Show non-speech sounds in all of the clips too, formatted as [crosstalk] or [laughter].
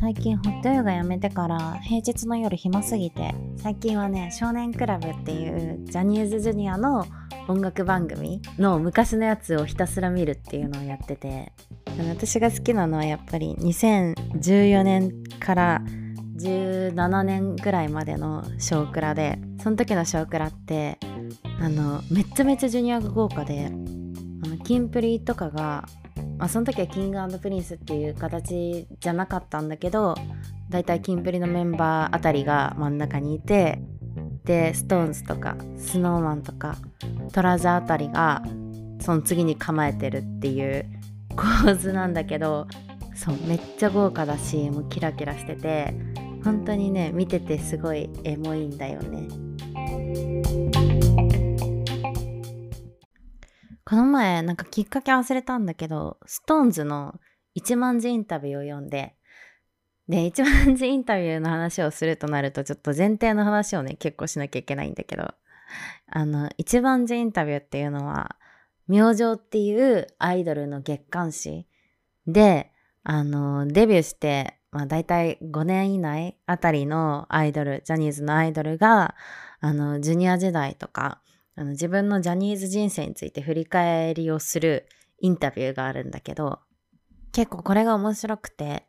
最近ホットヨガやめてから平日の夜暇すぎて最近はね少年クラブっていうジャニーズジュニアの音楽番組の昔のやつをひたすら見るっていうのをやってて私が好きなのはやっぱり2014年から17年ぐらいまでの「少クラ」でその時の「少クラ」ってあのめちゃめちゃジュニアが豪華であのキンプリとかが、まあ、その時はキングプリンスっていう形じゃなかったんだけどだいたいキンプリのメンバーあたりが真ん中にいてで SixTONES とか SnowMan とかトラジャーあたりがその次に構えてるっていう [laughs] 構図なんだけどそうめっちゃ豪華だしもうキラキラしてて本当にね見ててすごいエモいんだよね。この前なんかきっかけ忘れたんだけど SixTONES の一万字インタビューを読んでで一万字インタビューの話をするとなるとちょっと前提の話をね結構しなきゃいけないんだけどあの一万字インタビューっていうのは明星っていうアイドルの月刊誌であのデビューしてまあ大体5年以内あたりのアイドルジャニーズのアイドルがあのジュニア時代とかあの自分のジャニーズ人生について振り返りをするインタビューがあるんだけど結構これが面白くて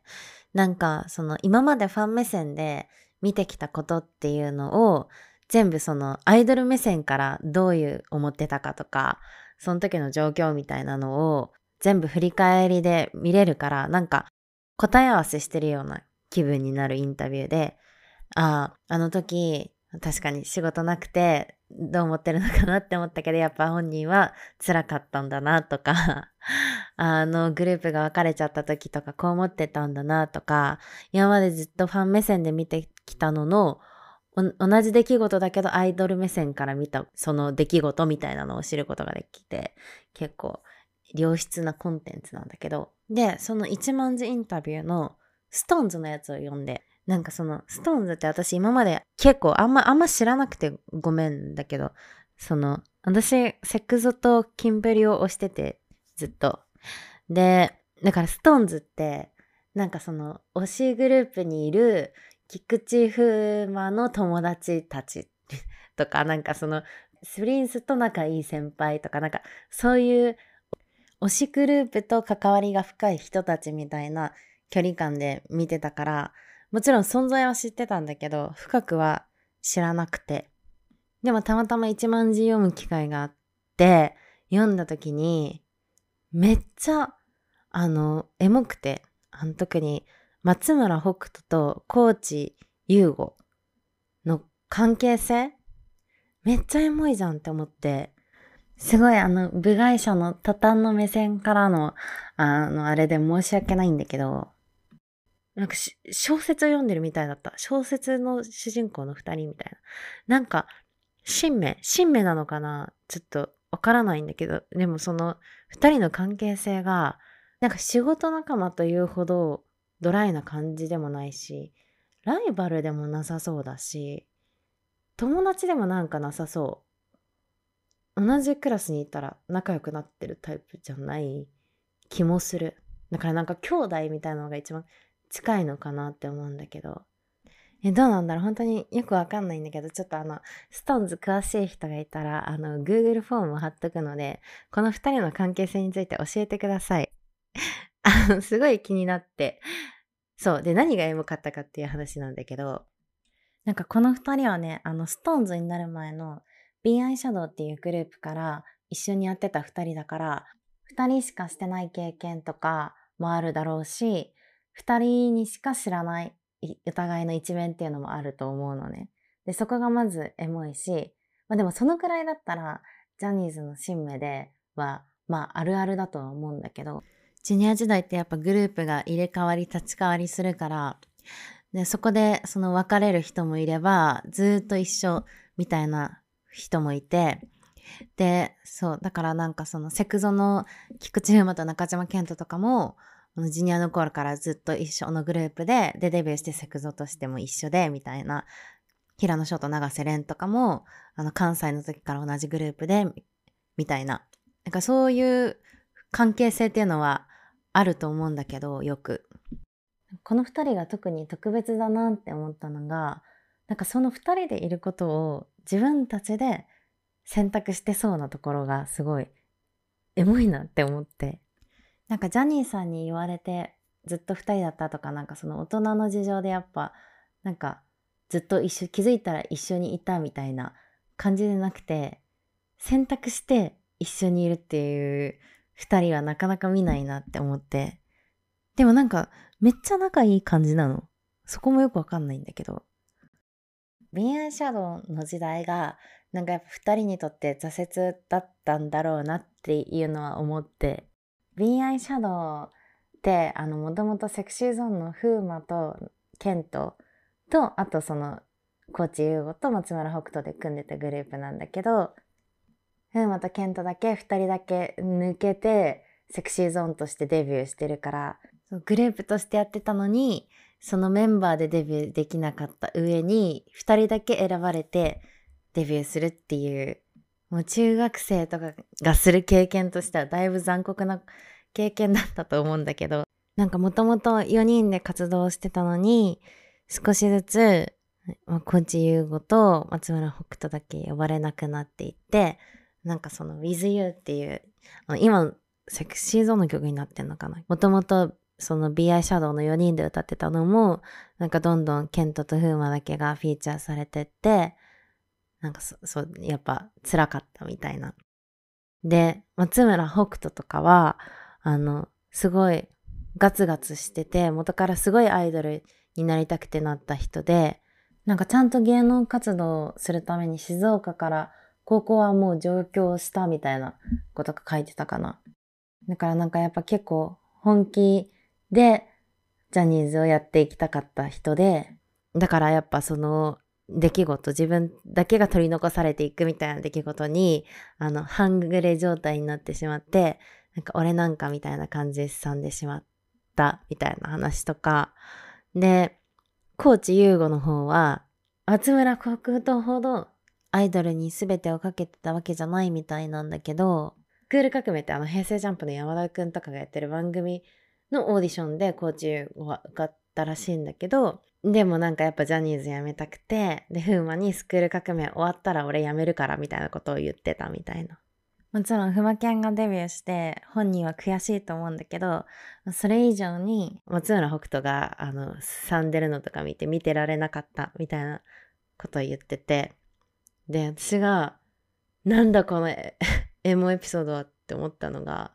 なんかその今までファン目線で見てきたことっていうのを全部そのアイドル目線からどういう思ってたかとかその時の状況みたいなのを全部振り返りで見れるからなんか答え合わせしてるような気分になるインタビューであああの時確かに仕事なくてどう思ってるのかなって思ったけどやっぱ本人は辛かったんだなとか [laughs] あのグループが別れちゃった時とかこう思ってたんだなとか今までずっとファン目線で見てきたのの同じ出来事だけどアイドル目線から見たその出来事みたいなのを知ることができて結構良質なコンテンツなんだけど。でその1万字インタビューの SixTONES のやつを読んでなんかその SixTONES って私今まで結構あんまあんま知らなくてごめんだけどその私セクゾとキンプリを推しててずっと。でだから SixTONES ってなんかその推しグループにいる菊池風磨の友達たち [laughs] とかなんかそのプリンスと仲いい先輩とかなんかそういう推しグループと関わりが深い人たちみたいな距離感で見てたからもちろん存在は知ってたんだけど深くは知らなくて。でもたまたま1万字読む機会があって読んだ時にめっちゃあのエモくて。あの特に松村北斗と高知優吾の関係性めっちゃエモいじゃんって思って、すごいあの、部外者のタタンの目線からの、あの、あれで申し訳ないんだけど、なんか小説を読んでるみたいだった。小説の主人公の二人みたいな。なんか、新名新名なのかな？ちょっとわからないんだけど、でもその二人の関係性が、なんか仕事仲間というほどドライな感じでもないし、ライバルでもなさそうだし、友達でもなんかなさそう同じクラスにいたら仲良くなってるタイプじゃない気もするだからなんか兄弟みたいなのが一番近いのかなって思うんだけど。えどうなんだろう？本当によくわかんないんだけどちょっとあのストーンズ詳しい人がいたらあの Google フォームを貼っとくのでこの2人の関係性について教えてください。[laughs] あのすごい気になって。そう。で何がエモかったかっていう話なんだけどなんかこの2人はね、あの、ストーンズになる前の b アイシャドウっていうグループから一緒にやってた2人だから、2人しかしてない経験とかもあるだろうし、2人にしか知らないお互いの一面っていうのもあると思うのね。で、そこがまずエモいし、まあでもそのくらいだったら、ジャニーズの新芽では、まああるあるだとは思うんだけど、ジュニア時代ってやっぱグループが入れ替わり立ち替わりするから、で、そこでその別れる人もいれば、ずっと一緒みたいな人もいて、で、そう、だからなんかそのセクゾの菊池風磨と中島健人とかも、ジュニアの頃からずっと一緒のグループで、で、デビューしてセクゾとしても一緒で、みたいな、平野翔と永瀬廉とかも、あの、関西の時から同じグループで、みたいな。なんかそういう関係性っていうのはあると思うんだけどよくこの2人が特に特別だなって思ったのがなんかその2人でいることを自分たちで選択してそうなところがすごいエモいなって思ってなんかジャニーさんに言われてずっと2人だったとかなんかその大人の事情でやっぱなんかずっと一緒気づいたら一緒にいたみたいな感じでなくて選択して一緒にいるっていう2人はなかなか見ないなって思って。でもなんかめっちゃ仲いい感じなの。そこもよくわかんないんだけど。恋愛シャドウの時代がなんかやっぱ2人にとって挫折だったんだろうなっていうのは思って。BI シャドウってあのもともとセクシーゾーンの風磨とケントとあとそのコーチ優吾と松村北斗で組んでたグループなんだけど風磨とケントだけ2人だけ抜けてセクシーゾーンとしてデビューしてるからグループとしてやってたのにそのメンバーでデビューできなかった上に2人だけ選ばれてデビューするっていうもう中学生とかがする経験としてはだいぶ残酷な経験だったと思うんだけど、なんかもともと4人で活動してたのに、少しずつ、まあ、コーチ優吾と松村北斗だけ呼ばれなくなっていって、なんかその With You っていう、今、セクシーゾーンの曲になってんのかな？もともとその BI シャドウの4人で歌ってたのも、なんかどんどんケントと風磨だけがフィーチャーされてって、なんかそ、そう、やっぱ辛かったみたいな。で、松村北斗とかは、あの、すごいガツガツしてて、元からすごいアイドルになりたくてなった人で、なんかちゃんと芸能活動するために静岡から高校はもう上京したみたいなことが書いてたかな。だからなんかやっぱ結構本気でジャニーズをやっていきたかった人で、だからやっぱその出来事、自分だけが取り残されていくみたいな出来事に、あの、半グレ状態になってしまって、なんか俺なんかみたいな感じでさんでしまったみたいな話とか、で、コーチ優吾の方は、松村国斗ほどアイドルに全てをかけてたわけじゃないみたいなんだけど、クール革命ってあの平成ジャンプの山田くんとかがやってる番組のオーディションでコーチ優吾が受かったらしいんだけど、でもなんかやっぱジャニーズ辞めたくて、で、風磨にスクール革命終わったら俺辞めるからみたいなことを言ってたみたいな。もちろん、ふまけんがデビューして、本人は悔しいと思うんだけど、それ以上に、松村北斗が、あの、サンデルのとか見て見てられなかったみたいなことを言ってて、で、私が、なんだこのエモエピソードはって思ったのが、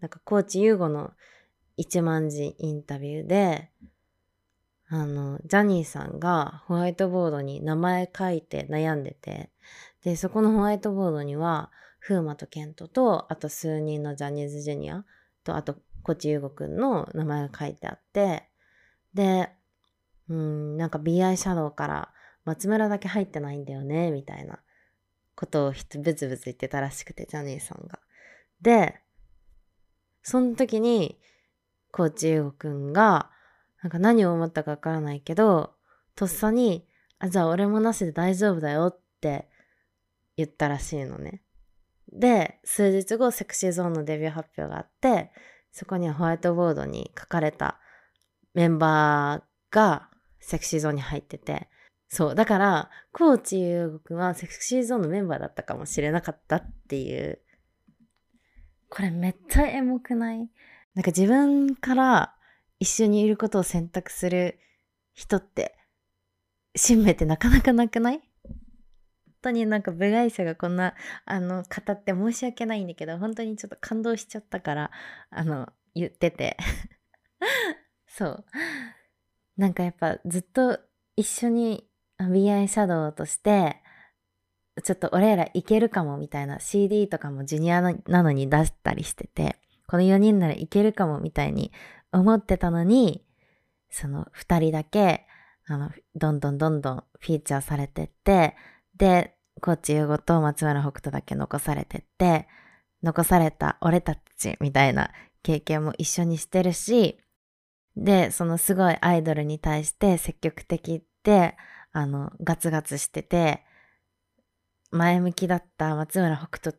なんか、コーチ優吾の1万字インタビューで、あの、ジャニーさんがホワイトボードに名前書いて悩んでて、で、そこのホワイトボードには、風磨とケントと、あと数人のジャニーズジュニアと、あと、コチユゴくんの名前が書いてあって、で、うん、なんか BI シャドウから松村だけ入ってないんだよね、みたいなことをブツブツ言ってたらしくて、ジャニーさんが。で、その時に、コーチユゴくんが、なんか何を思ったかわからないけど、とっさに、あ、じゃあ俺もなしで大丈夫だよって言ったらしいのね。で、数日後、セクシーゾーンのデビュー発表があって、そこにはホワイトボードに書かれたメンバーがセクシーゾーンに入ってて、そう。だから、コーチ優吾くんはセクシーゾーンのメンバーだったかもしれなかったっていう。これめっちゃエモくない？なんか自分から一緒にいることを選択する人って、新名ってなかなかなくない？本当になんか部外者がこんな、あの、語って申し訳ないんだけど、本当にちょっと感動しちゃったから、あの、言ってて。[laughs] そう。なんかやっぱずっと一緒に BI シャドウとして、ちょっと俺らいけるかもみたいな CD とかもジュニアなのに出したりしてて、この4人ならいけるかもみたいに思ってたのに、その二人だけ、あの、どんどんどんどんフィーチャーされてって、で、コーチ優吾と松村北斗だけ残されてって、残された俺たちみたいな経験も一緒にしてるし、で、そのすごいアイドルに対して積極的で、あの、ガツガツしてて、前向きだった松村北斗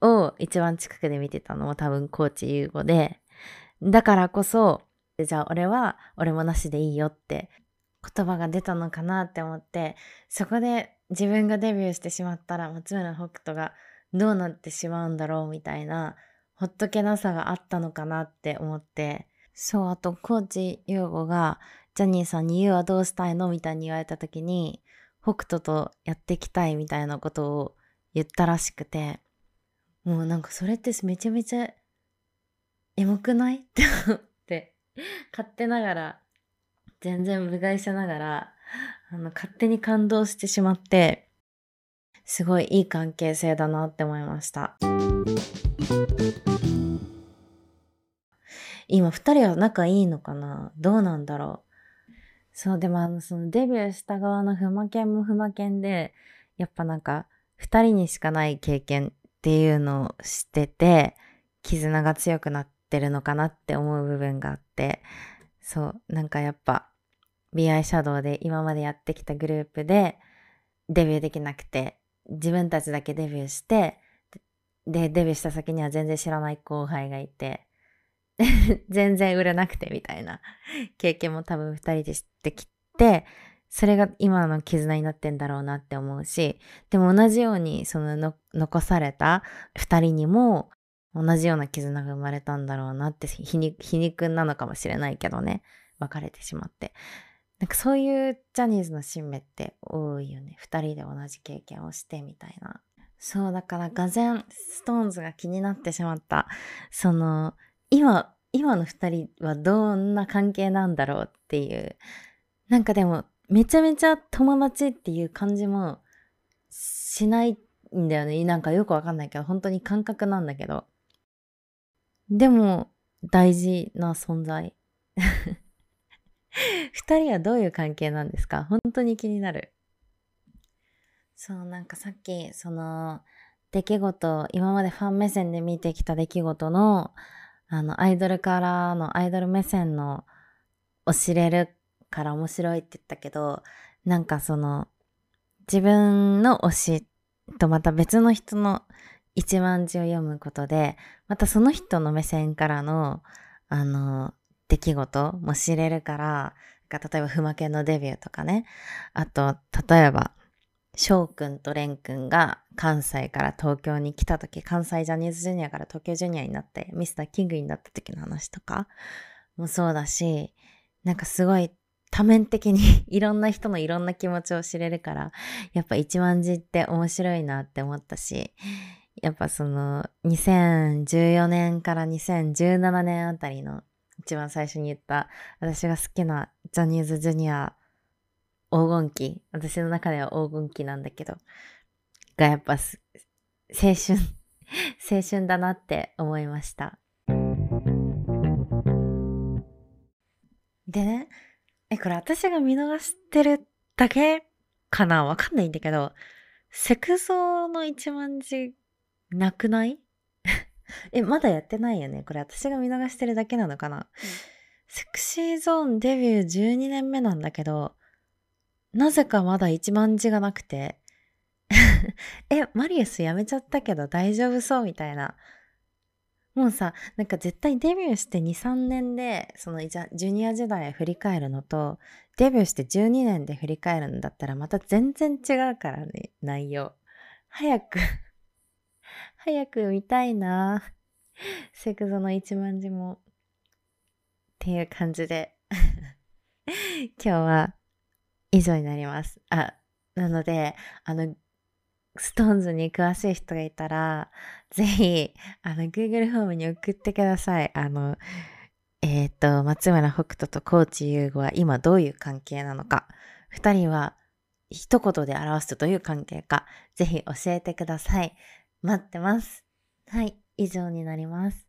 を一番近くで見てたのも多分コーチ優吾で、だからこそ、じゃあ俺は俺もなしでいいよって言葉が出たのかなって思って、そこで自分がデビューしてしまったら松村北斗がどうなってしまうんだろうみたいな、ほっとけなさがあったのかなって思って、そう、あと、コーチ優吾が、ジャニーさんに言うはどうしたいの？みたいに言われた時に、北斗とやっていきたいみたいなことを言ったらしくて、もうなんかそれってめちゃめちゃエモくない？[laughs] って思って、勝手ながら、全然部外者ながら、あの、勝手に感動してしまって、すごいいい関係性だなって思いました。今二人は仲いいのかな？どうなんだろう？そう、でもあの、そのデビューした側のふまけんもふまけんで、やっぱなんか、二人にしかない経験っていうのをしてて、絆が強くなっててるのかなって思う部分があって、そう、なんかやっぱ、b アイシャドウで今までやってきたグループでデビューできなくて、自分たちだけデビューして、で、デビューした先には全然知らない後輩がいて、[laughs] 全然売れなくてみたいな [laughs] 経験も多分二人で知ってきて、それが今の絆になってんだろうなって思うし、でも同じようにその残された二人にも同じような絆が生まれたんだろうなって皮肉なのかもしれないけどね、別れてしまって。なんかそういうジャニーズの新芽って多いよね。二人で同じ経験をしてみたいな。そう、だからがぜんストーンズが気になってしまった。その、今、今の二人はどんな関係なんだろうっていう。なんかでも、めちゃめちゃ友達っていう感じもしないんだよね。なんかよくわかんないけど、本当に感覚なんだけど。でも、大事な存在。[laughs] 二人はどういう関係なんですか？本当に気になる。そう、なんかさっき、その、出来事、今までファン目線で見てきた出来事の、あの、アイドルからの、アイドル目線の、を知れるから面白いって言ったけど、なんかその、自分の推しとまた別の人の一万字を読むことで、またその人の目線からの、あの、出来事も知れるから、例えば、ふまけのデビューとかね。あと、例えば、翔くんと蓮くんが関西から東京に来た時、関西ジャニーズジュニアから東京ジュニアになって、ミスターキングになった時の話とかもそうだし、なんかすごい多面的に [laughs] いろんな人のいろんな気持ちを知れるから、やっぱ一万字って面白いなって思ったし、やっぱその2014年から2017年あたりの一番最初に言った私が好きなジャニーズジュニア黄金期私の中では黄金期なんだけどがやっぱ青春青春だなって思いました。でねえこれ私が見逃してるだけかな？わかんないんだけどセクゾーの一万字なくない？[laughs] え、まだやってないよね。これ私が見逃してるだけなのかな、うん、セクシーゾーンデビュー12年目なんだけど、なぜかまだ1万字がなくて、[laughs] え、マリウスやめちゃったけど大丈夫そうみたいな。もうさ、なんか絶対デビューして2、3年で、そのジュニア時代振り返るのと、デビューして12年で振り返るんだったらまた全然違うからね、内容。早く早く見たいな。セクゾの一万字も。っていう感じで [laughs] 今日は以上になります。あ、なので、あの、ストーンズに詳しい人がいたら、ぜひ、あの、Google フォームに送ってください。あの、えっ、ー、と、松村北斗とコーチ優吾は今どういう関係なのか、二人は一言で表すとどういう関係か、ぜひ教えてください。待ってます。はい、以上になります。